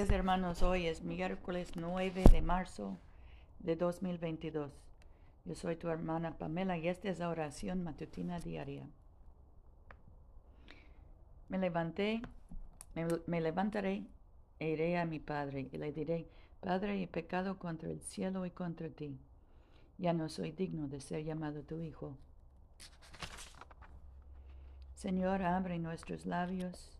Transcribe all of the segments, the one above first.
días hermanos, hoy es miércoles 9 de marzo de 2022. Yo soy tu hermana Pamela y esta es la oración matutina diaria. Me levanté, me, levantaré e iré a mi Padre y le diré, Padre, he pecado contra el cielo y contra ti. Ya no soy digno de ser llamado tu Hijo. Señor, abre nuestros labios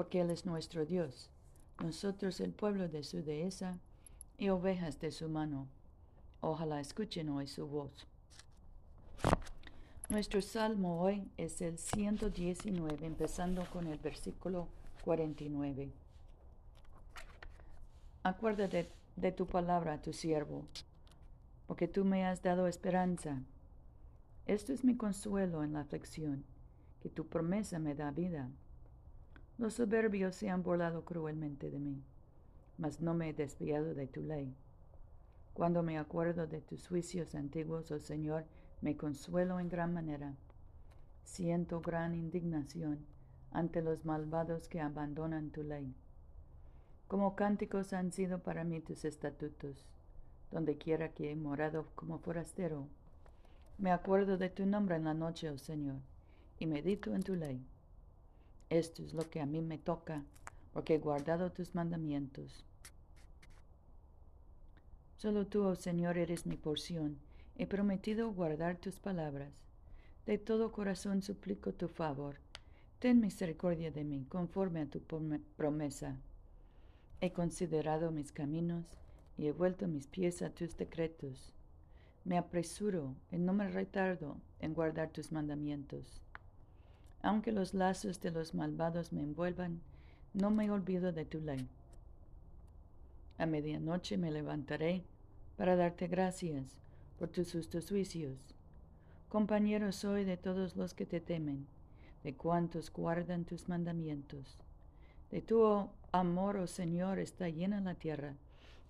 porque Él es nuestro Dios, nosotros el pueblo de su dehesa y ovejas de su mano. Ojalá escuchen hoy su voz. Nuestro salmo hoy es el 119, empezando con el versículo 49. Acuérdate de tu palabra, tu siervo, porque tú me has dado esperanza. Esto es mi consuelo en la aflicción, que tu promesa me da vida. Los soberbios se han burlado cruelmente de mí, mas no me he desviado de tu ley. Cuando me acuerdo de tus juicios antiguos, oh Señor, me consuelo en gran manera. Siento gran indignación ante los malvados que abandonan tu ley. Como cánticos han sido para mí tus estatutos, donde quiera que he morado como forastero. Me acuerdo de tu nombre en la noche, oh Señor, y medito en tu ley. Esto es lo que a mí me toca, porque he guardado tus mandamientos. Solo tú, oh Señor, eres mi porción. He prometido guardar tus palabras. De todo corazón suplico tu favor. Ten misericordia de mí, conforme a tu promesa. He considerado mis caminos y he vuelto mis pies a tus decretos. Me apresuro y no me retardo en guardar tus mandamientos. Aunque los lazos de los malvados me envuelvan, no me olvido de tu ley. A medianoche me levantaré para darte gracias por tus justos juicios. Compañero soy de todos los que te temen, de cuantos guardan tus mandamientos. De tu amor, oh Señor, está llena la tierra.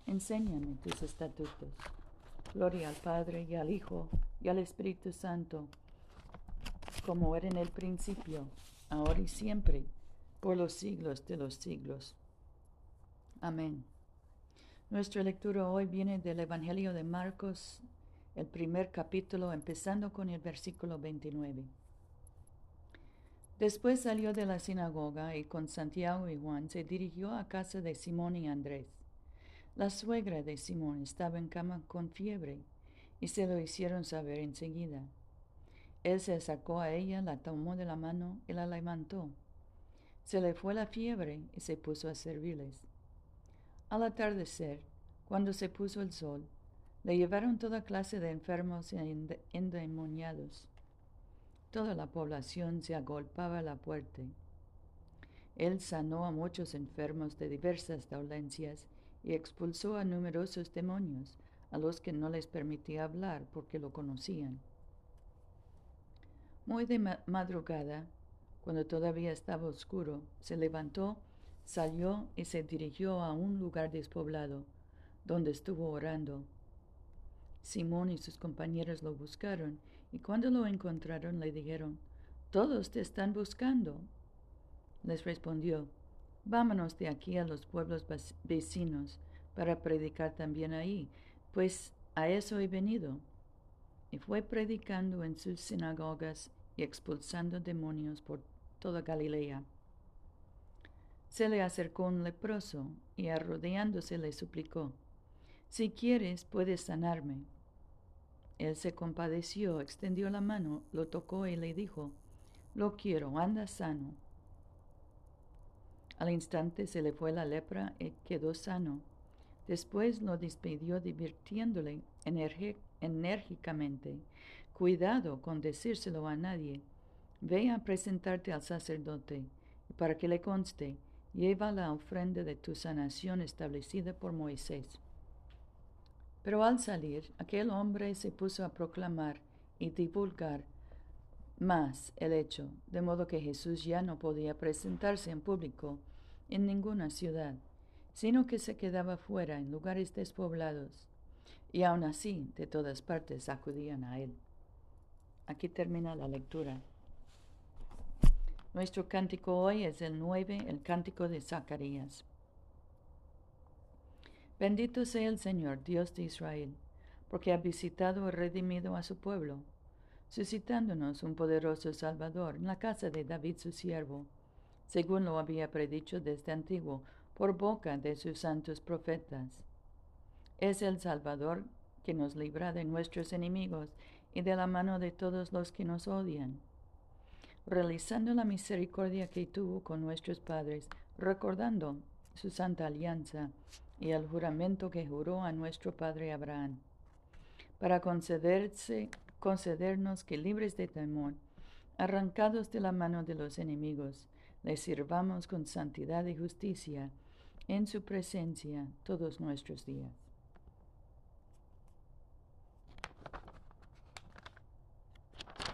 Enséñame tus estatutos. Gloria al Padre y al Hijo y al Espíritu Santo como era en el principio, ahora y siempre, por los siglos de los siglos. Amén. Nuestra lectura hoy viene del Evangelio de Marcos, el primer capítulo, empezando con el versículo 29. Después salió de la sinagoga y con Santiago y Juan se dirigió a casa de Simón y Andrés. La suegra de Simón estaba en cama con fiebre y se lo hicieron saber enseguida. Él se acercó a ella, la tomó de la mano y la levantó. Se le fue la fiebre y se puso a servirles. Al atardecer, cuando se puso el sol, le llevaron toda clase de enfermos y endemoniados. Toda la población se agolpaba a la puerta. Él sanó a muchos enfermos de diversas dolencias y expulsó a numerosos demonios, a los que no les permitía hablar porque lo conocían. Muy de madrugada, cuando todavía estaba oscuro, se levantó, salió y se dirigió a un lugar despoblado, donde estuvo orando. Simón y sus compañeros lo buscaron, y cuando lo encontraron le dijeron, Todos te están buscando. Les respondió, Vámonos de aquí a los pueblos vecinos para predicar también ahí, pues a eso he venido. Y fue predicando en sus sinagogas y expulsando demonios por toda Galilea. Se le acercó un leproso y arrodillándose le suplicó, Si quieres, puedes sanarme. Él se compadeció, extendió la mano, lo tocó y le dijo, Lo quiero, anda sano. Al instante se le fue la lepra y quedó sano. Después lo despidió divirtiéndole enérgicamente. Cuidado con decírselo a nadie. Ve a presentarte al sacerdote, y para que le conste, lleva la ofrenda de tu sanación establecida por Moisés. Pero al salir, aquel hombre se puso a proclamar y divulgar más el hecho, de modo que Jesús ya no podía presentarse en público en ninguna ciudad, sino que se quedaba fuera en lugares despoblados, y aun así de todas partes acudían a él. Aquí termina la lectura. Nuestro cántico hoy es el 9, el cántico de Zacarías. Bendito sea el Señor, Dios de Israel, porque ha visitado y redimido a su pueblo, suscitándonos un poderoso Salvador en la casa de David su siervo, según lo había predicho desde antiguo por boca de sus santos profetas. Es el Salvador que nos libra de nuestros enemigos y de la mano de todos los que nos odian, realizando la misericordia que tuvo con nuestros padres, recordando su santa alianza y el juramento que juró a nuestro padre Abraham, para concederse, concedernos que libres de temor, arrancados de la mano de los enemigos, le sirvamos con santidad y justicia en su presencia todos nuestros días.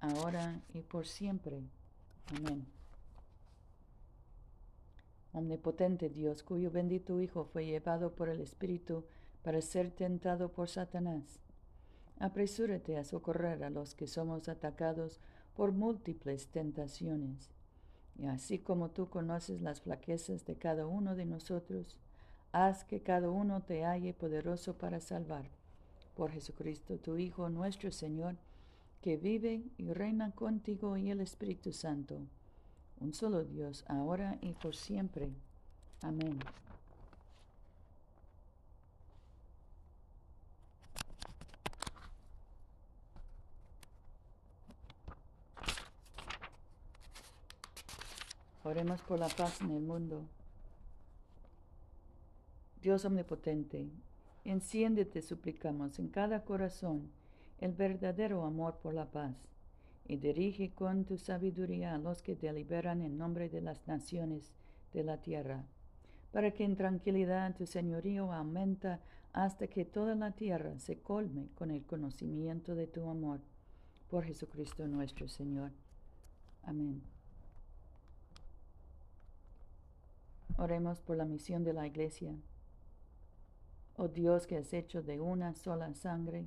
ahora y por siempre. Amén. Omnipotente Dios, cuyo bendito Hijo fue llevado por el Espíritu para ser tentado por Satanás. Apresúrate a socorrer a los que somos atacados por múltiples tentaciones. Y así como tú conoces las flaquezas de cada uno de nosotros, haz que cada uno te halle poderoso para salvar. Por Jesucristo, tu Hijo, nuestro Señor, que vive y reina contigo y el Espíritu Santo un solo Dios, ahora y por siempre. Amén. Oremos por la paz en el mundo. Dios omnipotente, enciéndete, suplicamos, en cada corazón el verdadero amor por la paz y dirige con tu sabiduría a los que deliberan en nombre de las naciones de la tierra, para que en tranquilidad tu señorío aumenta hasta que toda la tierra se colme con el conocimiento de tu amor. Por Jesucristo nuestro Señor. Amén. Oremos por la misión de la Iglesia. Oh Dios que has hecho de una sola sangre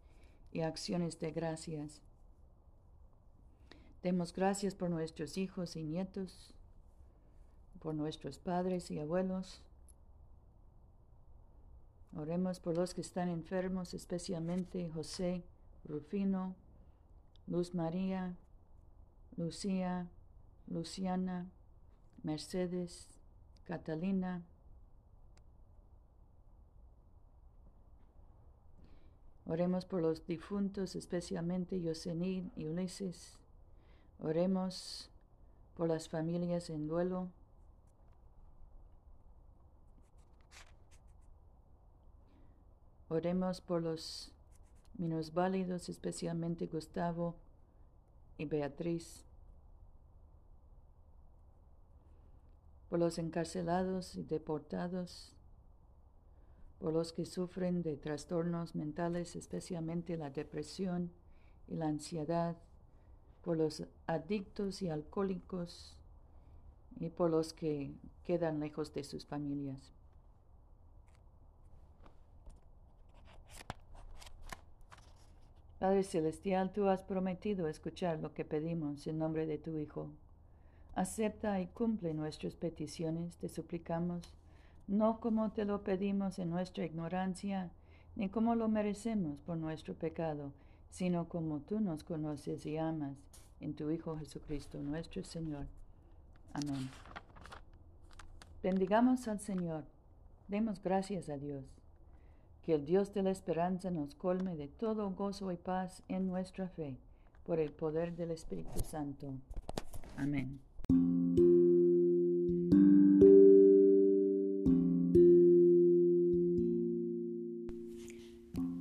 y acciones de gracias. Demos gracias por nuestros hijos y nietos, por nuestros padres y abuelos. Oremos por los que están enfermos, especialmente José, Rufino, Luz María, Lucía, Luciana, Mercedes, Catalina. Oremos por los difuntos, especialmente Yosenín y Ulises. Oremos por las familias en duelo. Oremos por los minusválidos, especialmente Gustavo y Beatriz. Por los encarcelados y deportados. Por los que sufren de trastornos mentales, especialmente la depresión y la ansiedad. Por los adictos y alcohólicos. Y por los que quedan lejos de sus familias. Padre Celestial, tú has prometido escuchar lo que pedimos en nombre de tu Hijo. Acepta y cumple nuestras peticiones, te suplicamos, no como te lo pedimos en nuestra ignorancia, ni como lo merecemos por nuestro pecado, sino como tú nos conoces y amas, en tu Hijo Jesucristo, nuestro Señor. Amén. Bendigamos al Señor, demos gracias a Dios. Que el Dios de la esperanza nos colme de todo gozo y paz en nuestra fe, por el poder del Espíritu Santo. Amén.